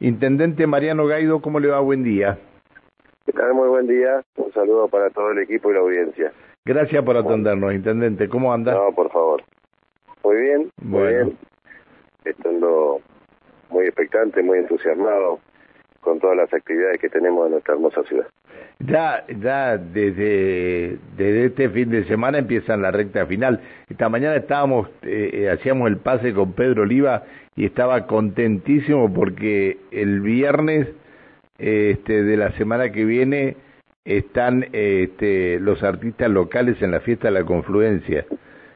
Intendente Mariano Gaido, ¿cómo le va? Buen día. ¿Qué tal? Muy buen día. Un saludo para todo el equipo y la audiencia. Gracias por atendernos, Intendente. ¿Cómo anda? No, por favor. Muy bien, muy bien. Estando muy expectante, muy entusiasmado con todas las actividades que tenemos en nuestra hermosa ciudad. Ya, ya desde, este fin de semana empiezan la recta final. Esta mañana estábamos, eh, eh, hacíamos el pase con Pedro Oliva y estaba contentísimo porque el viernes este, de la semana que viene están este, los artistas locales en la fiesta de la confluencia.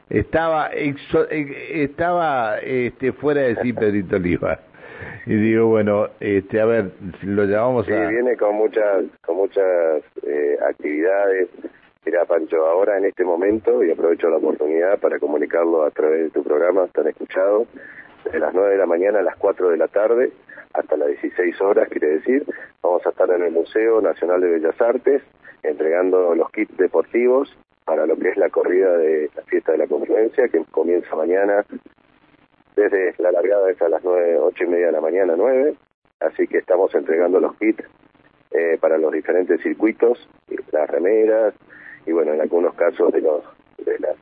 Estaba, eh, estaba este, fuera de sí Pedrito Oliva y digo bueno este a ver lo llamamos sí, a viene con muchas con muchas eh, actividades mira Pancho ahora en este momento y aprovecho la oportunidad para comunicarlo a través de tu programa están escuchados de las 9 de la mañana a las 4 de la tarde hasta las 16 horas quiere decir vamos a estar en el Museo Nacional de Bellas Artes entregando los kits deportivos para lo que es la corrida de la fiesta de la confluencia que comienza mañana desde la largada es a las nueve, ocho y media de la mañana, nueve, así que estamos entregando los kits eh, para los diferentes circuitos, las remeras y bueno, en algunos casos de los de las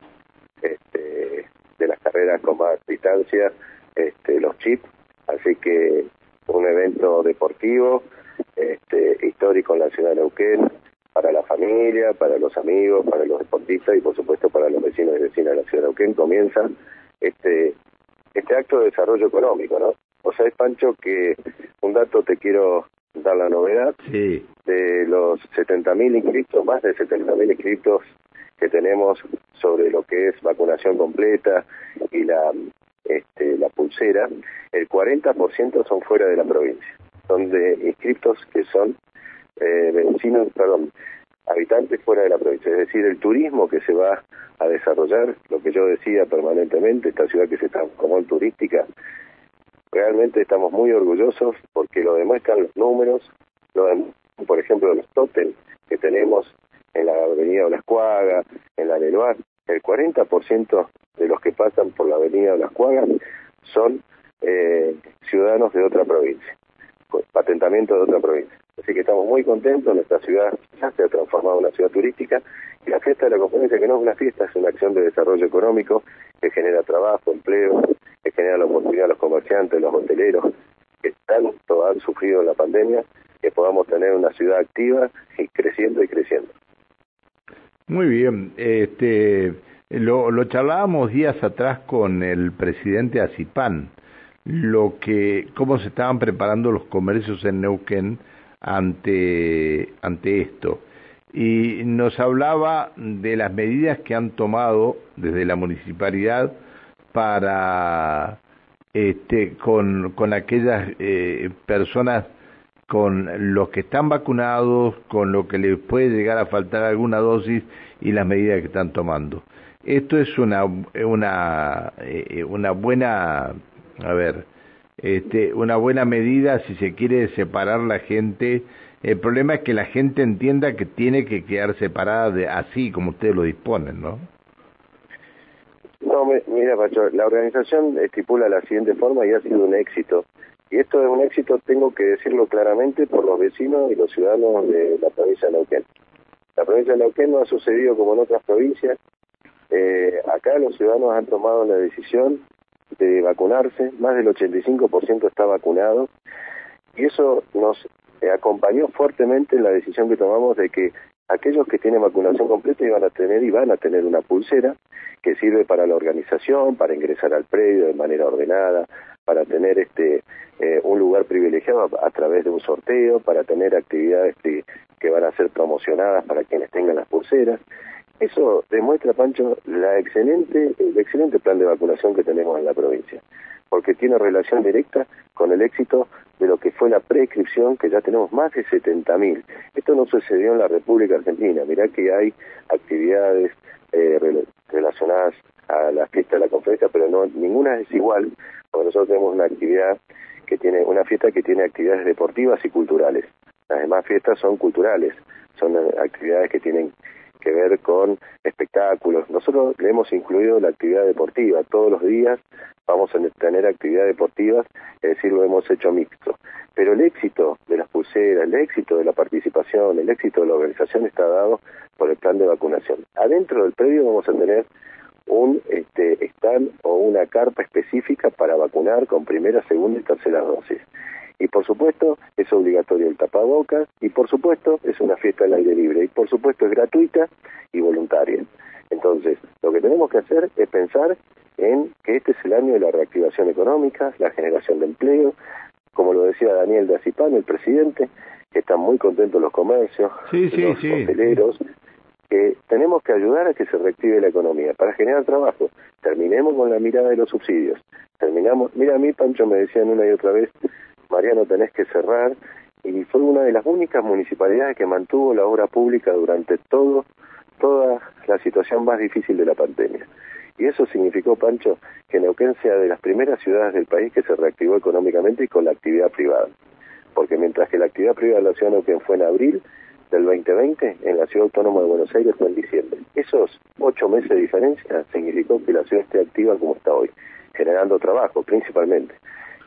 este, de las carreras con más distancia, este, los chips, así que un evento deportivo, este, histórico en la ciudad de Neuquén, para la familia, para los amigos, para los deportistas y por supuesto para los vecinos y vecinas de la ciudad de Neuquén, comienza este este acto de desarrollo económico, ¿no? O sea, es Pancho, que un dato te quiero dar la novedad. Sí. De los 70.000 inscritos, más de 70.000 inscritos que tenemos sobre lo que es vacunación completa y la este, la pulsera, el 40% son fuera de la provincia. Son de inscritos que son eh, vecinos, perdón, habitantes fuera de la provincia. Es decir, el turismo que se va a desarrollar, lo que yo decía permanentemente, esta ciudad que se está como turística, realmente estamos muy orgullosos porque lo demuestran los números, por ejemplo, los tótems que tenemos en la avenida Olascuaga, en la Leluar, el 40% de los que pasan por la avenida Olascuaga son eh, ciudadanos de otra provincia, patentamiento de otra provincia. Así que estamos muy contentos, nuestra ciudad ya se ha transformado en una ciudad turística y la fiesta de la conferencia, que no es una fiesta, es una acción de desarrollo económico que genera trabajo, empleo, que genera la oportunidad a los comerciantes, los hoteleros, que tanto han sufrido la pandemia, que podamos tener una ciudad activa y creciendo y creciendo. Muy bien, este, lo, lo charlábamos días atrás con el presidente Acipan, lo que, cómo se estaban preparando los comercios en Neuquén ante, ante esto. Y nos hablaba de las medidas que han tomado desde la municipalidad para este, con, con aquellas eh, personas con los que están vacunados, con lo que les puede llegar a faltar alguna dosis y las medidas que están tomando. Esto es una, una, eh, una buena, a ver, este, una buena medida si se quiere separar la gente. El problema es que la gente entienda que tiene que quedar separada de así como ustedes lo disponen, ¿no? No, mira, Pacho, la organización estipula la siguiente forma y ha sido un éxito. Y esto es un éxito, tengo que decirlo claramente, por los vecinos y los ciudadanos de la provincia de Neuquén. La provincia de Neuquén no ha sucedido como en otras provincias. Eh, acá los ciudadanos han tomado la decisión de vacunarse, más del 85% está vacunado, y eso nos acompañó fuertemente en la decisión que tomamos de que aquellos que tienen vacunación completa iban a tener y van a tener una pulsera que sirve para la organización, para ingresar al predio de manera ordenada, para tener este eh, un lugar privilegiado a, través de un sorteo, para tener actividades que, que van a ser promocionadas para quienes tengan las pulseras. Eso demuestra, Pancho, la excelente, el excelente plan de vacunación que tenemos en la provincia, porque tiene relación directa con el éxito de lo que fue la prescripción, que ya tenemos más de 70.000. Esto no sucedió en la República Argentina. Mirá que hay actividades eh, relacionadas a la fiesta de la conferencia, pero no ninguna es igual, porque nosotros tenemos una actividad que tiene una fiesta que tiene actividades deportivas y culturales. Las demás fiestas son culturales, son actividades que tienen que ver con espectáculos. Nosotros le hemos incluido la actividad deportiva. Todos los días vamos a tener actividad deportivas, es decir, lo hemos hecho mixto. Pero el éxito de las pulseras, el éxito de la participación, el éxito de la organización está dado por el plan de vacunación. Adentro del predio vamos a tener un este, stand o una carpa específica para vacunar con primera, segunda y tercera dosis. Y por supuesto es obligatorio el tapabocas y por supuesto es una fiesta al aire libre y por supuesto es gratuita y voluntaria. Entonces, lo que tenemos que hacer es pensar en que este es el año de la reactivación económica, la generación de empleo, como lo decía Daniel de Acipán, el presidente, que están muy contentos los comercios, los hoteleros, que tenemos que ayudar a que se reactive la economía para generar trabajo. Terminemos con la mirada de los subsidios. Terminamos, mira a mí Pancho me decían una y otra vez, Mariano tenés que cerrar y fue una de las únicas municipalidades que mantuvo la obra pública durante todo toda la situación más difícil de la pandemia. Y eso significó, Pancho, que Neuquén sea de las primeras ciudades del país que se reactivó económicamente y con la actividad privada. Porque mientras que la actividad privada de la ciudad de Neuquén fue en abril, del 2020 en la Ciudad Autónoma de Buenos Aires fue en diciembre. Esos ocho meses de diferencia significó que la ciudad esté activa como está hoy, generando trabajo principalmente.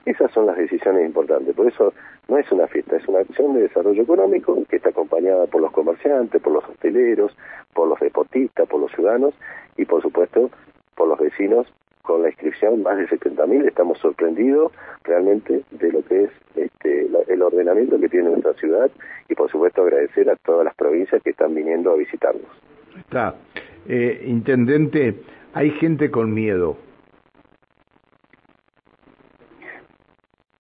Esas son las decisiones importantes, por eso no es una fiesta, es una acción de desarrollo económico que está acompañada por los comerciantes, por los hosteleros, por los deportistas, por los ciudadanos y por supuesto por los vecinos con la inscripción más de 70.000 estamos sorprendidos realmente de lo que es este, el ordenamiento que tiene nuestra ciudad y por supuesto agradecer a todas las provincias que están viniendo a visitarnos. Está. Eh, intendente, hay gente con miedo.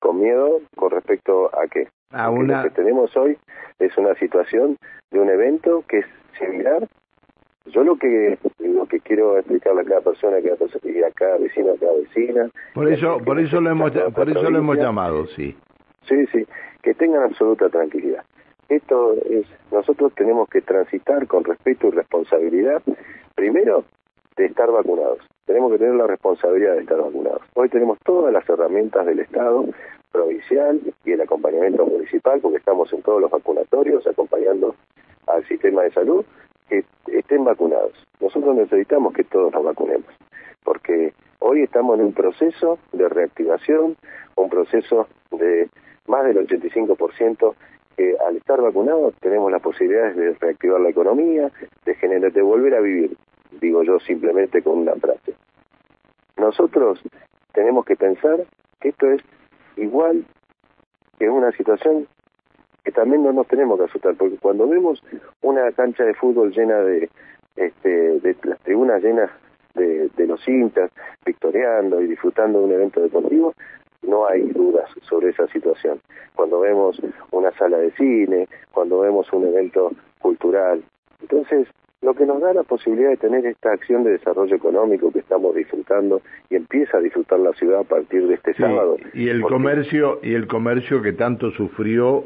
¿Con miedo con respecto a qué? A una... Lo que tenemos hoy es una situación de un evento que es similar yo lo que lo que quiero explicarle a cada persona, a cada persona y a cada vecino, a cada vecina. Por eso, por eso lo hemos, por eso lo hemos llamado, sí. Sí, sí, que tengan absoluta tranquilidad. Esto es, nosotros tenemos que transitar con respeto y responsabilidad, primero, de estar vacunados. Tenemos que tener la responsabilidad de estar vacunados. Hoy tenemos todas las herramientas del Estado provincial y el acompañamiento municipal, porque estamos en todos los vacunatorios acompañando al sistema de salud que estén vacunados. Nosotros necesitamos que todos nos vacunemos, porque hoy estamos en un proceso de reactivación, un proceso de más del 85% que al estar vacunados tenemos las posibilidades de reactivar la economía, de generar, de volver a vivir, digo yo simplemente con una frase. Nosotros tenemos que pensar que esto es igual que una situación que también no nos tenemos que asustar, porque cuando vemos una cancha de fútbol llena de, este, de las tribunas llenas de, de los hinchas, victoriando y disfrutando de un evento deportivo, no hay dudas sobre esa situación. Cuando vemos una sala de cine, cuando vemos un evento cultural. Entonces, lo que nos da la posibilidad de tener esta acción de desarrollo económico que estamos disfrutando y empieza a disfrutar la ciudad a partir de este sábado. Y el comercio y el comercio que tanto sufrió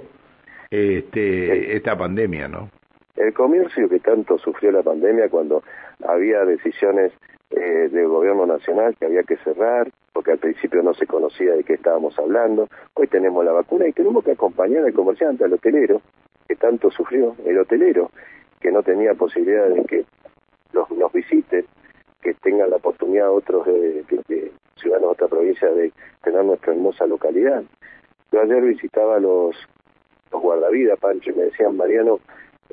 este, esta pandemia, ¿no? El comercio que tanto sufrió la pandemia cuando había decisiones eh, del gobierno nacional que había que cerrar, porque al principio no se conocía de qué estábamos hablando. Hoy tenemos la vacuna y tenemos que acompañar al comerciante, al hotelero, que tanto sufrió, el hotelero, que no tenía posibilidad de que los, nos visiten, que tengan la oportunidad otros de, ciudadanos de otra provincia de tener nuestra hermosa localidad. Yo ayer visitaba los los guardavidas, Pancho, y me decían, Mariano,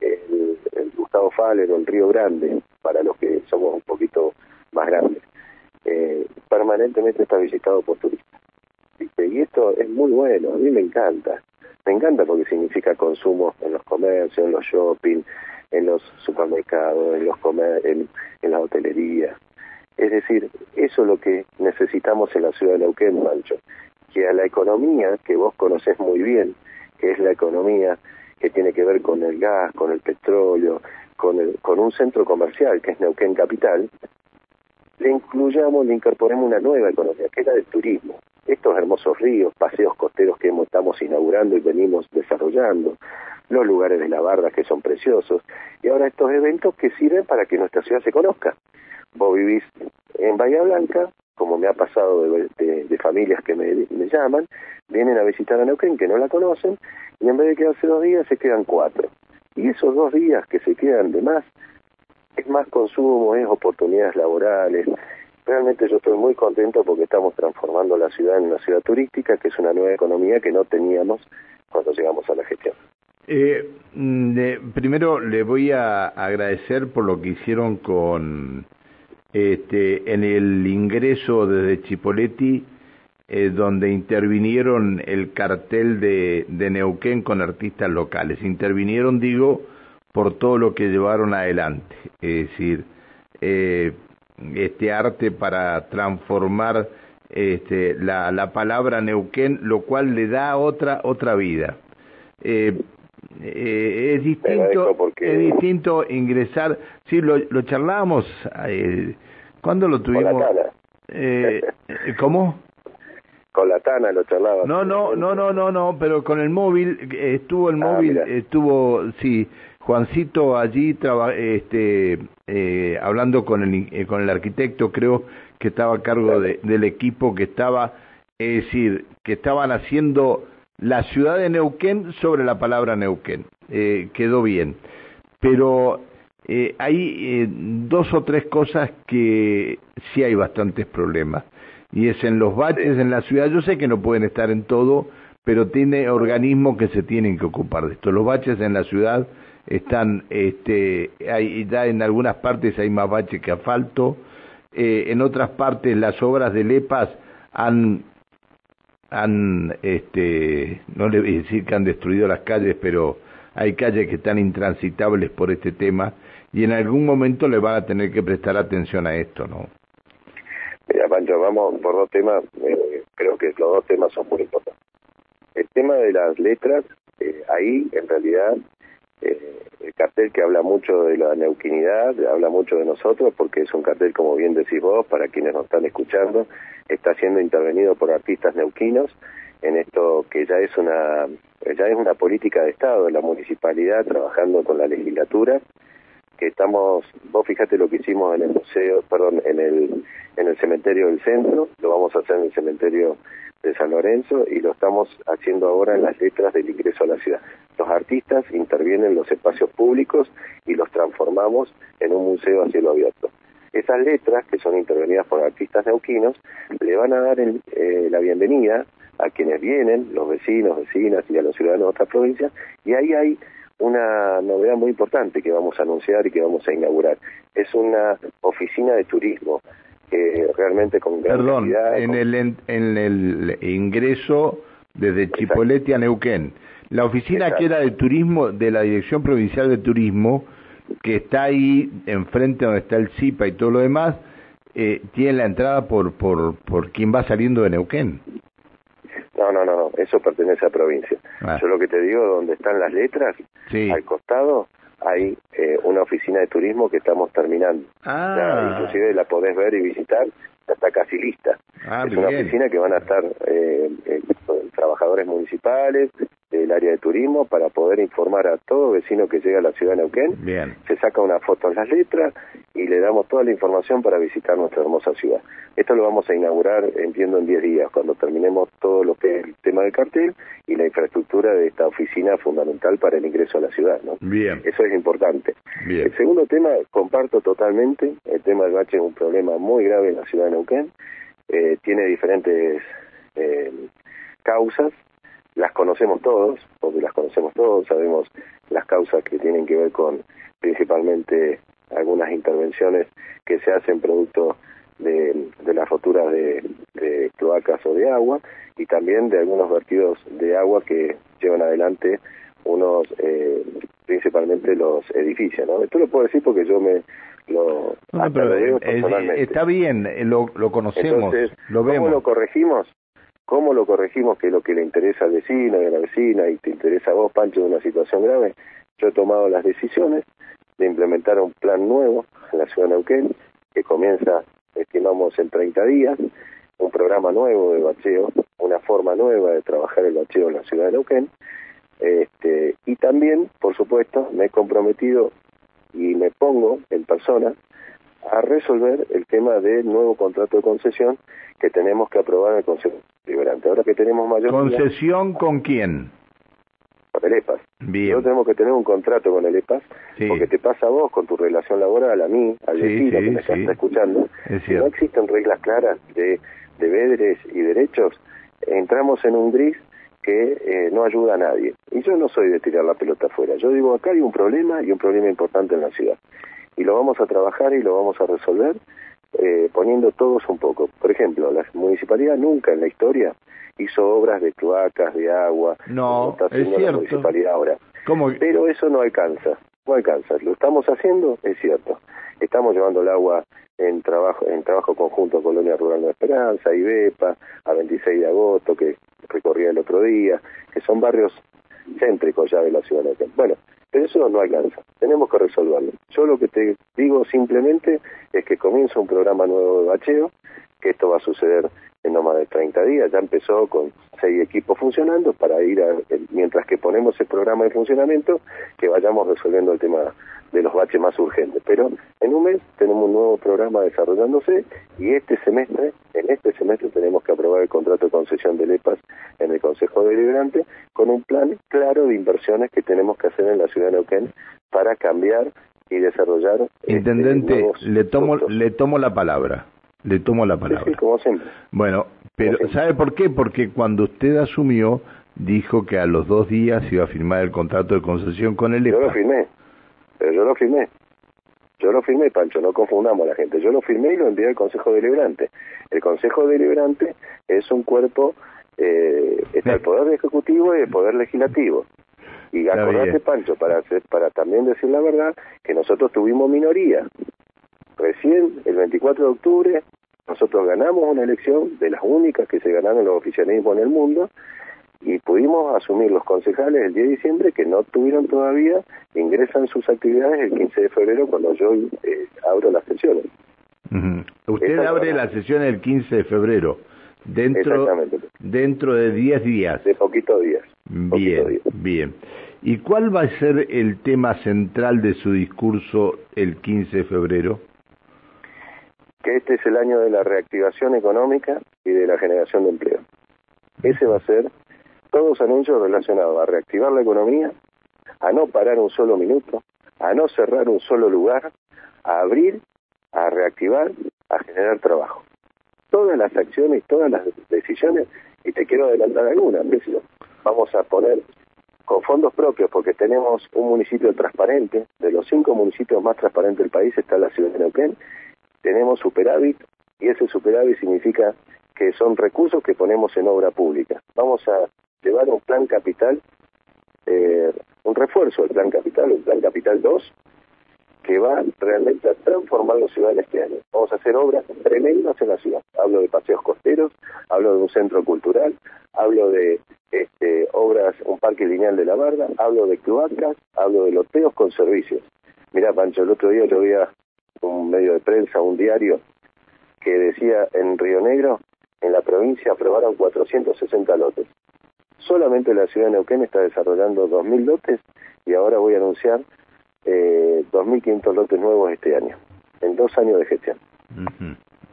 el, Gustavo Faller o el Río Grande, para los que somos un poquito más grandes, eh, permanentemente está visitado por turistas. Y esto es muy bueno, a mí me encanta. Me encanta porque significa consumo en los comercios, en los shopping, en los supermercados, en, los comer en, en la hotelería. Es decir, eso es lo que necesitamos en la ciudad de Neuquén, Mancho, que a la economía, que vos conocés muy bien, que es la economía que tiene que ver con el gas, con el petróleo, con, el, con un centro comercial que es Neuquén Capital, le incluyamos, le incorporemos una nueva economía, que es la del turismo. Estos hermosos ríos, paseos costeros que estamos inaugurando y venimos desarrollando, los lugares de la barra que son preciosos, y ahora estos eventos que sirven para que nuestra ciudad se conozca. Vos vivís en Bahía Blanca, como me ha pasado de, familias que me, llaman, vienen a visitar a Neuquén que no la conocen y en vez de quedarse dos días se quedan cuatro. Y esos dos días que se quedan de más es más consumo, es oportunidades laborales. Realmente yo estoy muy contento porque estamos transformando la ciudad en una ciudad turística, que es una nueva economía que no teníamos cuando llegamos a la gestión. Eh, mm, primero le voy a agradecer por lo que hicieron con este en el ingreso desde Chipoletti eh, donde intervinieron el cartel de, de Neuquén con artistas locales. Intervinieron, digo, por todo lo que llevaron adelante. Es decir, eh, este arte para transformar este, la, la palabra Neuquén, lo cual le da otra otra vida. Eh, eh, es distinto es distinto ingresar sí lo, lo charlamos eh, ¿cuándo lo tuvimos? Eh, ¿cómo? con la Tana lo charlaba. No, no, no, no, no, no, pero con el móvil, estuvo el ah, móvil, estuvo, sí, Juancito allí este, eh, hablando con el, eh, con el arquitecto, creo que estaba a cargo de, del equipo que estaba, es decir, que estaban haciendo la ciudad de Neuquén sobre la palabra Neuquén. Eh, quedó bien. Pero eh, hay dos o tres cosas que sí hay bastantes problemas y es en los baches en la ciudad. Yo sé que no pueden estar en todo, pero tiene organismos que se tienen que ocupar de esto. Los baches en la ciudad están, este, hay, ya en algunas partes hay más baches que asfalto, eh, en otras partes las obras de LEPAS han, han, este, no le voy a decir que han destruido las calles, pero hay calles que están intransitables por este tema y en algún momento le van a tener que prestar atención a esto, ¿no? Mira, Pancho, vamos por dos temas, eh, creo que los dos temas son muy importantes. El tema de las letras, eh, ahí en realidad el cartel que habla mucho de la neuquinidad, habla mucho de nosotros, porque es un cartel, como bien decís vos, para quienes nos están escuchando, está siendo intervenido por artistas neuquinos en esto que ya es una ya es una política de Estado, la municipalidad trabajando con la legislatura que estamos, vos fíjate lo que hicimos en el museo, perdón, en el, en el cementerio del centro, lo vamos a hacer en el cementerio de San Lorenzo y lo estamos haciendo ahora en las letras del ingreso a la ciudad. Los artistas intervienen en los espacios públicos y los transformamos en un museo a cielo abierto. Esas letras, que son intervenidas por artistas neuquinos, le van a dar eh, la bienvenida a quienes vienen, los vecinos, vecinas y a los ciudadanos de otras provincias, y ahí hay una novedad muy importante que vamos a anunciar y que vamos a inaugurar. Es una oficina de turismo que realmente con gran Perdón, en, el, en, el ingreso desde Chipoleti a Neuquén. La oficina que era de turismo de la Dirección Provincial de Turismo, que está ahí enfrente donde está el CIPA y todo lo demás, eh, tiene la entrada por, por, por quien va saliendo de Neuquén. No, no, no, eso pertenece a provincia. Ah. Yo lo que te digo, donde están las letras, al costado hay eh, una oficina de turismo que estamos terminando. Ah. inclusive la podés ver y visitar, está casi lista. Ah, es una oficina que van a estar eh, eh, trabajadores municipales, del área de turismo para poder informar a todo vecino que llega a la ciudad de Neuquén. Bien. Se saca una foto en las letras y le damos toda la información para visitar nuestra hermosa ciudad. Esto lo vamos a inaugurar, entiendo, en 10 días, cuando terminemos todo lo que es el tema del cartel y la infraestructura de esta oficina fundamental para el ingreso a la ciudad. ¿no? Bien. Eso es importante. Bien. El segundo tema, comparto totalmente, el tema del bache es un problema muy grave en la ciudad de Neuquén. Eh, tiene diferentes eh, causas las conocemos todos, porque las conocemos todos, sabemos las causas que tienen que ver con principalmente algunas intervenciones que se hacen producto de, las roturas de, cloacas o de agua y también de algunos vertidos de agua que llevan adelante unos, eh, principalmente los edificios, ¿no? Esto lo puedo decir porque yo me lo está bien, eh, lo, lo conocemos, lo vemos. ¿Cómo lo corregimos? ¿Cómo lo corregimos? Que lo que le interesa al vecino y a la vecina y te interesa a vos, Pancho, de una situación grave. Yo he tomado las decisiones de implementar un plan nuevo en la ciudad de Neuquén, que comienza, estimamos, en 30 días, un programa nuevo de bacheo, una forma nueva de trabajar el bacheo en la ciudad de Neuquén. Este, y también, por supuesto, me he comprometido y me pongo en persona a resolver el tema del nuevo contrato de concesión que tenemos que aprobar en el Consejo Liberante. Ahora que tenemos mayor... ¿Concesión con quién? Con el EPAS. Bien. Nosotros tenemos que tener un contrato con el EPAS, porque te pasa a vos con tu relación laboral, a mí, al vecino que me está escuchando. Si no existen reglas claras de deberes y derechos, entramos en un gris que eh, no ayuda a nadie. Y yo no soy de tirar la pelota afuera. Yo digo, acá hay un problema y un problema importante en la ciudad. Y lo vamos a trabajar y lo vamos a resolver eh, poniendo todos un poco. Por ejemplo, la municipalidad nunca en la historia hizo obras de cloacas, de agua. No, está haciendo la municipalidad ahora. Pero eso no alcanza, no alcanza. Lo estamos haciendo, es cierto. Estamos llevando el agua en trabajo en trabajo conjunto Colonia Rural de Esperanza, IBEPA, a 26 de agosto, que recorría el otro día, que son barrios céntricos ya de la ciudad de Bueno, pero eso no alcanza, tenemos que resolverlo. Yo lo que te digo simplemente es que comienza un programa nuevo de bacheo, que esto va a suceder en no más de 30 días, ya empezó con seis equipos funcionando para ir a, mientras que ponemos el programa de funcionamiento, que vayamos resolviendo el tema de los baches más urgentes. Pero en un mes tenemos un nuevo programa desarrollándose y este semestre, en este semestre tenemos que aprobar el contrato de concesión del EPAS en el Consejo Deliberante con un plan claro de inversiones que tenemos que hacer en la ciudad de Neuquén para cambiar y desarrollar. Este, Intendente, le tomo le tomo la palabra. Le tomo la palabra. Sí, como siempre. Bueno, pero ¿sabe por qué? Porque cuando usted asumió dijo que a los dos días iba a firmar el contrato de concesión con el EPA. Yo lo firmé. Pero yo lo firmé. Yo lo firmé, Pancho, no confundamos a la gente. Yo lo firmé y lo envié al Consejo Deliberante. El Consejo Deliberante es un cuerpo, eh, está el Poder Ejecutivo y el Poder Legislativo. Y acordate, Pancho, para, hacer, para también decir la verdad, que nosotros tuvimos minoría. Recién, el 24 de octubre, nosotros ganamos una elección de las únicas que se ganaron los oficialismos en el mundo y pudimos asumir los concejales el 10 de diciembre que no tuvieron todavía, ingresan sus actividades el 15 de febrero cuando yo eh, abro las sesiones. Usted abre la sesión el 15 de febrero, dentro, dentro de 10 días. De poquitos días. Bien, bien. ¿Y cuál va a ser el tema central de su discurso el 15 de febrero? Que este es el año de la reactivación económica y de la generación de empleo. Ese va a ser todos anuncios relacionados a reactivar la economía, a no parar un solo minuto, a no cerrar un solo lugar, a abrir, a reactivar, a generar trabajo. Todas las acciones, todas las decisiones, y te quiero adelantar algunas, vamos a poner con fondos propios, porque tenemos un municipio transparente, de los cinco municipios más transparentes del país está la ciudad de Neuquén, tenemos superávit, y ese superávit significa que son recursos que ponemos en obra pública. Vamos a llevar un plan capital, eh, un refuerzo del plan capital, un plan capital 2, que va realmente a transformar la ciudad en este año. Vamos a hacer obras tremendas en la ciudad. Hablo de paseos costeros, hablo de un centro cultural, hablo de este, obras, un parque lineal de la Barda, hablo de cloacas, hablo de loteos con servicios. Mira, Pancho, el otro día yo vi un medio de prensa, un diario, que decía en Río Negro, en la provincia aprobaron 460 lotes. Solamente la ciudad de Neuquén está desarrollando 2.000 lotes y ahora voy a anunciar eh, 2.500 lotes nuevos este año, en dos años de gestión.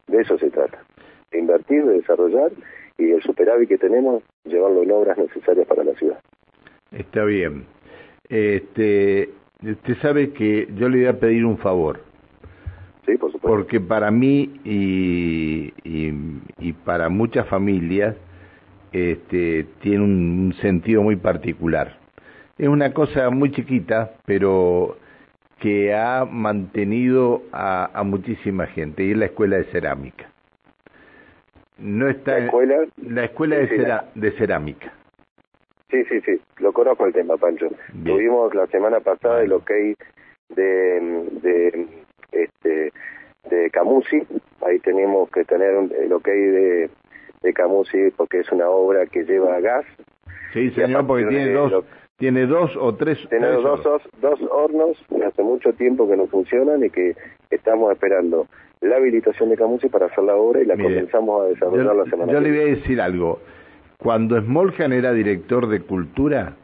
De eso se trata, de invertir, de desarrollar y el superávit que tenemos, llevarlo en obras necesarias para la ciudad. Está bien. Este, usted sabe que yo le voy a pedir un favor. Sí, por supuesto. Porque para mí y, y, y para muchas familias, este, tiene un, sentido muy particular. Es una cosa muy chiquita, pero que ha mantenido a, muchísima gente, y es la escuela de cerámica. No está ¿La escuela? la escuela de, de cerámica. Sí, sí, sí, lo conozco el tema, Pancho. Tuvimos la semana pasada el ok de, de, este, de Camusi, ahí tenemos que tener el ok de de Camusi porque es una obra que lleva gas. Sí, señor, porque tiene dos, tiene dos o tres. Tenemos dos, dos, hornos que hace mucho tiempo que no funcionan y que estamos esperando la habilitación de Camusi para hacer la obra y la comenzamos a desarrollar la semana Yo le voy a decir algo. Cuando Smoljan era director de cultura,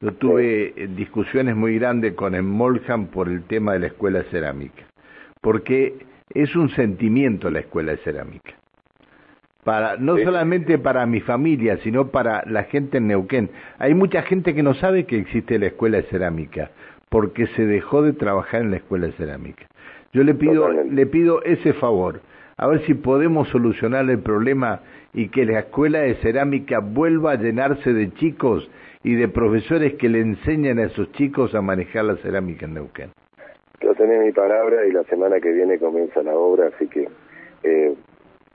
yo tuve discusiones muy grandes con Smoljan por el tema de la escuela de cerámica, porque es un sentimiento la escuela de cerámica para no solamente para mi familia, sino para la gente en Neuquén. Hay mucha gente que no sabe que existe la escuela de cerámica, porque se dejó de trabajar en la escuela de cerámica. Yo le pido, le pido ese favor, a ver si podemos solucionar el problema y que la escuela de cerámica vuelva a llenarse de chicos y de profesores que le enseñan a esos chicos a manejar la cerámica en Neuquén. Yo tenés mi palabra y la semana que viene comienza la obra, así que eh,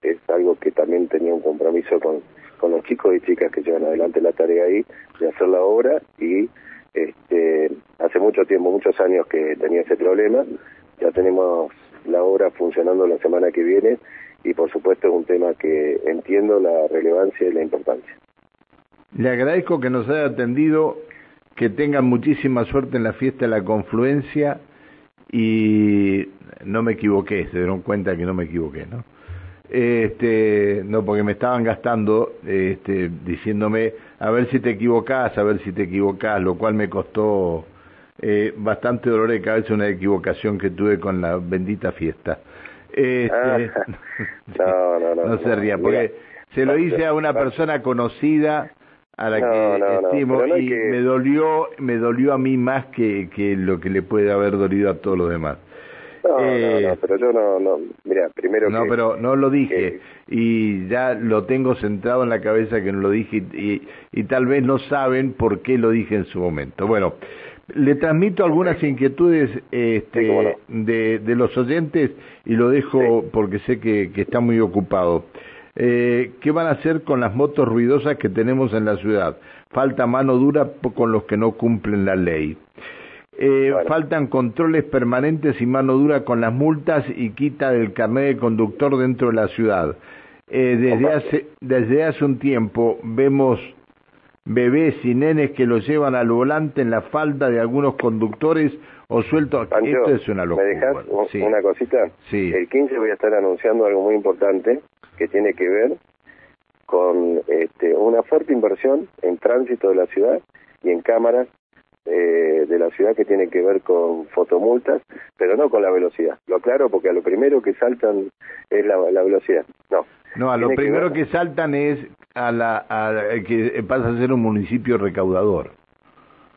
es algo que también tenía un compromiso con, con los chicos y chicas que llevan adelante la tarea ahí de hacer la obra y este, hace mucho tiempo, muchos años que tenía ese problema, ya tenemos la obra funcionando la semana que viene y por supuesto es un tema que entiendo la relevancia y la importancia. Le agradezco que nos haya atendido, que tengan muchísima suerte en la fiesta de la confluencia y no me equivoqué, se dieron cuenta que no me equivoqué, ¿no? Este, no, porque me estaban gastando, este, diciéndome, a ver si te equivocás, a ver si te equivocás, lo cual me costó eh, bastante dolor de cabeza una equivocación que tuve con la bendita fiesta. Este, ah, no, no, no, no, se ría, porque se lo hice a una persona conocida a la que estimo y me dolió, me dolió a mí más que, que lo que le puede haber dolido a todos los demás. No, no, eh, pero yo no, no, mira, primero No, pero no lo dije y ya lo tengo centrado en la cabeza que no lo dije y, y, tal vez no saben por qué lo dije en su momento. Bueno, le transmito algunas inquietudes este, de, de, los oyentes y lo dejo porque sé que, que está muy ocupado. Eh, ¿Qué van a hacer con las motos ruidosas que tenemos en la ciudad? Falta mano dura con los que no cumplen la ley. Eh, faltan controles permanentes y mano dura con las multas y quita del carnet de conductor dentro de la ciudad. Eh, desde, hace, desde hace un tiempo vemos bebés y nenes que los llevan al volante en la falda de algunos conductores o sueltos. Esto es una locura. ¿Me dejas una cosita? Sí. El 15 voy a estar anunciando algo muy importante que tiene que ver con este, una fuerte inversión en tránsito de la ciudad y en cámaras eh, de la ciudad que tiene que ver con fotomultas, pero no con la velocidad. Lo aclaro porque a lo primero que saltan es la, velocidad. No. No, a lo primero que, saltan es a la que pasa a ser un municipio recaudador.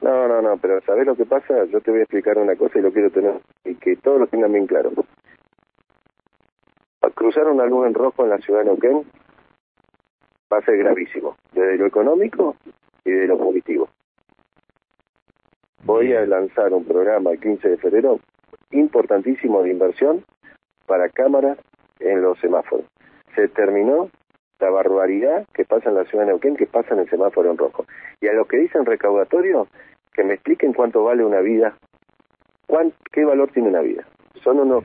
No, no, no, pero ¿sabés lo que pasa? Yo te voy a explicar una cosa y lo quiero tener y que todos lo tengan bien claro. Cruzar una luz en rojo en la ciudad de Neuquén va a ser gravísimo, desde lo económico y de lo positivo voy a lanzar un programa el 15 de febrero importantísimo de inversión para cámaras en los semáforos. Se terminó la barbaridad que pasa en la ciudad de Neuquén, que pasa en el semáforo en rojo. Y a los que dicen recaudatorio, que me expliquen cuánto vale una vida, qué valor tiene una vida. Son unos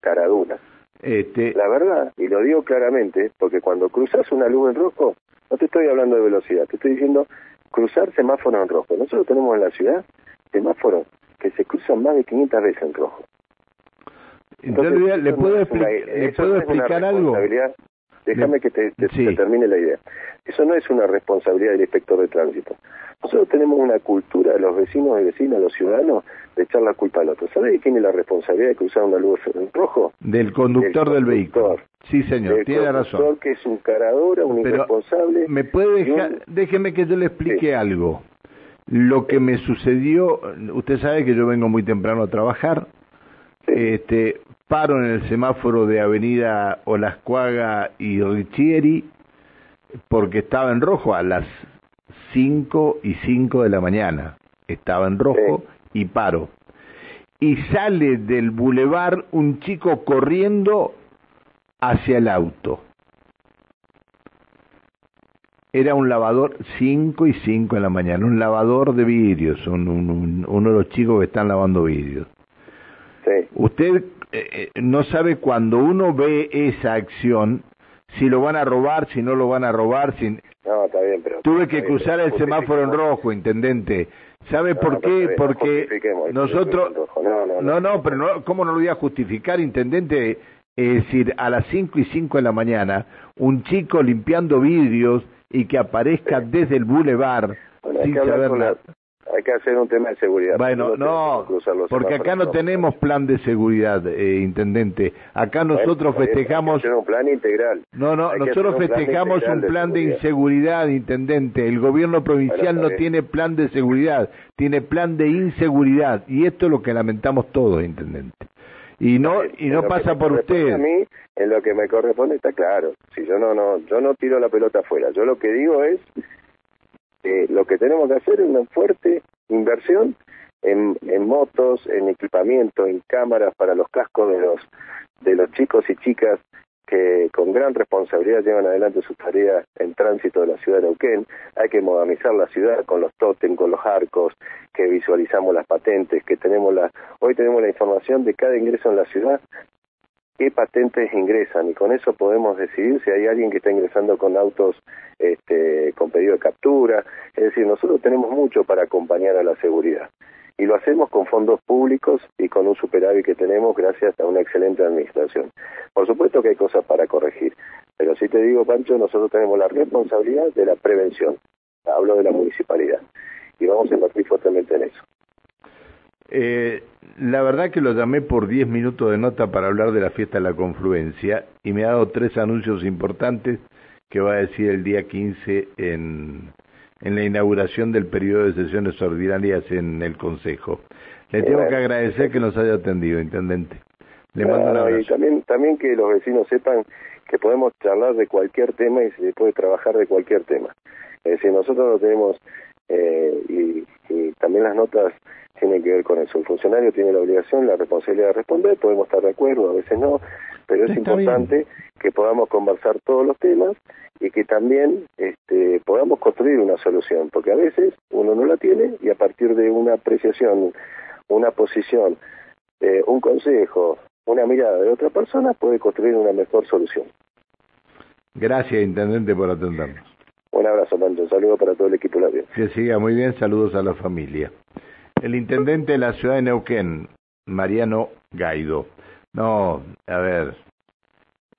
caradunas. Este... La verdad, y lo digo claramente, porque cuando cruzas una luz en rojo, no te estoy hablando de velocidad, te estoy diciendo cruzar semáforo en rojo. Nosotros tenemos en la ciudad semáforos que se cruzan más de 500 veces en rojo. Entonces, ¿le puedo, explicar algo? Déjame que te, termine la idea. Eso no es una responsabilidad del inspector de tránsito. Nosotros tenemos una cultura de los vecinos y vecinas, los ciudadanos, de echar la culpa al otro. ¿Sabe de quién es la responsabilidad de cruzar una luz en rojo? Del conductor del, vehículo. Sí, señor, tiene razón. que es un caradora, un irresponsable. ¿Me puede dejar? Déjeme que yo le explique algo. Lo que me sucedió, usted sabe que yo vengo muy temprano a trabajar, este, paro en el semáforo de Avenida Olascuaga y Richieri porque estaba en rojo a las 5 y 5 de la mañana. Estaba en rojo y paro. Y sale del bulevar un chico corriendo hacia el auto era un lavador 5 y 5 en la mañana, un lavador de vidrios, un, uno de los chicos que están lavando vidrios. Sí. Usted eh, eh, no sabe cuando uno ve esa acción si lo van a robar, si no lo van a robar. Si... No, está bien, pero... Tuve que cruzar el semáforo en rojo, intendente. ¿Sabe por qué? Porque nosotros... No, no, pero no, ¿cómo no lo voy a justificar, intendente? Es decir, a las 5 y 5 de la mañana, un chico limpiando vidrios y que aparezca desde el bulevar sin saber nada. hay que hacer un tema de seguridad. Bueno, no, porque acá no tenemos plan de seguridad, eh, intendente. Acá nosotros festejamos. un plan integral. No, no, nosotros festejamos un plan de, inseguridad, intendente. El gobierno provincial no tiene plan de seguridad, tiene plan de inseguridad y esto es lo que lamentamos todos, intendente. Y no y no pasa por usted. A mí, en lo que me corresponde está claro. Si yo no no yo no tiro la pelota afuera. Yo lo que digo es lo que tenemos que hacer es una fuerte inversión en, en motos, en equipamiento, en cámaras para los cascos de los de los chicos y chicas que con gran responsabilidad llevan adelante sus tareas en tránsito de la ciudad de Neuquén. Hay que modernizar la ciudad con los tótem, con los arcos, que visualizamos las patentes, que tenemos la... Hoy tenemos la información de cada ingreso en la ciudad, qué patentes ingresan y con eso podemos decidir si hay alguien que está ingresando con autos este, con pedido de captura. Es decir, nosotros tenemos mucho para acompañar a la seguridad y lo hacemos con fondos públicos y con un superávit que tenemos gracias a una excelente administración. Por supuesto que hay cosas para corregir, pero si te digo, Pancho, nosotros tenemos la responsabilidad de la prevención. Hablo de la municipalidad y vamos a invertir fuertemente en eso. Eh, la verdad que lo llamé por 10 minutos de nota para hablar de la fiesta de la confluencia y me ha dado tres anuncios importantes que va a decir el día 15 en, en la inauguración del periodo de sesiones ordinarias en el Consejo. Le tengo que agradecer que nos haya atendido, Intendente. Le mando Y también, también que los vecinos sepan que podemos charlar de cualquier tema y se puede trabajar de cualquier tema. Es decir, nosotros no tenemos, eh, y, y también las notas tiene que ver con eso. El funcionario tiene la obligación, la responsabilidad de responder, podemos estar de acuerdo, a veces no, pero es importante que podamos conversar todos los temas y que también este, podamos construir una solución, porque a veces uno no la tiene y a partir de una apreciación, una posición, eh, un consejo, una mirada de otra persona puede construir una mejor solución. Gracias, Intendente, por atendernos. Un abrazo, Pancho. Un saludo para todo el equipo de la Que siga muy bien. Saludos a la familia el intendente de la ciudad de Neuquén, Mariano Gaido. No, a ver.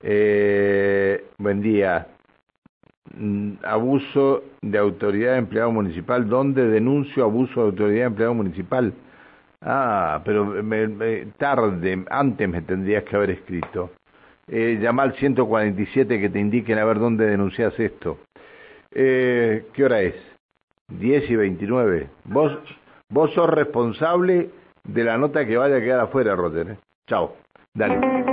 Eh, buen día. Mm, abuso de autoridad de empleado municipal. ¿Dónde denuncio abuso de autoridad de empleado municipal? Ah, pero me, tarde, antes me tendrías que haber escrito. Eh, llama al 147 que te indiquen a ver dónde denuncias esto. Eh, ¿Qué hora es? 10 y 29. ¿Vos Vos sos responsable de la nota que vaya a quedar afuera, Roger. ¿eh? Chao. dari